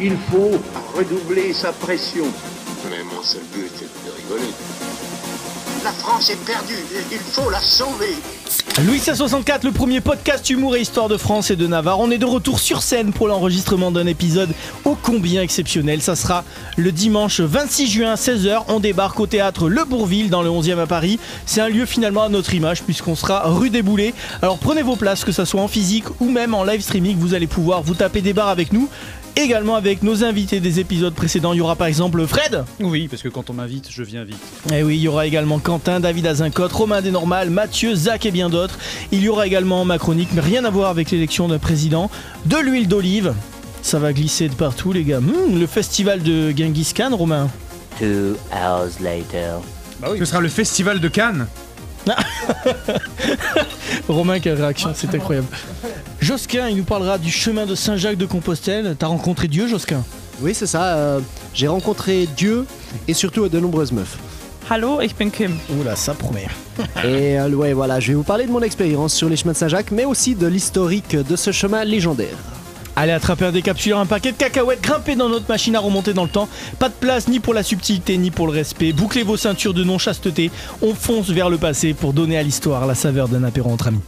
il faut redoubler sa pression. Mais mon seul but est de rigoler. La France est perdue, il faut la sauver. Louis 64, le premier podcast humour et histoire de France et de Navarre. On est de retour sur scène pour l'enregistrement d'un épisode ô combien exceptionnel. Ça sera le dimanche 26 juin à 16h. On débarque au théâtre Le Bourville dans le 11e à Paris. C'est un lieu finalement à notre image puisqu'on sera rue des Boulets. Alors prenez vos places, que ce soit en physique ou même en live streaming. Vous allez pouvoir vous taper des barres avec nous également avec nos invités des épisodes précédents. Il y aura par exemple Fred. Oui, parce que quand on m'invite, je viens vite. Et Eh oui, il y aura également Quentin, David Azincote, Romain Desnormales, Mathieu, Zach et bien d'autres. Il y aura également ma chronique, mais rien à voir avec l'élection d'un président, de l'huile d'olive. Ça va glisser de partout, les gars. Hmm, le festival de Genghis Khan, Romain. Two hours later. Ce sera le festival de Cannes. Romain, quelle réaction, c'est incroyable. Josquin, il nous parlera du chemin de Saint-Jacques de Compostelle. T'as rencontré Dieu, Josquin? Oui, c'est ça. euh, J'ai rencontré Dieu et surtout de nombreuses meufs. Hallo, ich bin Kim. Oula, ça promet. Et euh, ouais, voilà, je vais vous parler de mon expérience sur les chemins de Saint-Jacques, mais aussi de l'historique de ce chemin légendaire. Allez, attraper un décapsuleur, un paquet de cacahuètes, grimper dans notre machine à remonter dans le temps. Pas de place ni pour la subtilité ni pour le respect. Bouclez vos ceintures de non-chasteté. On fonce vers le passé pour donner à l'histoire la saveur d'un apéro entre amis.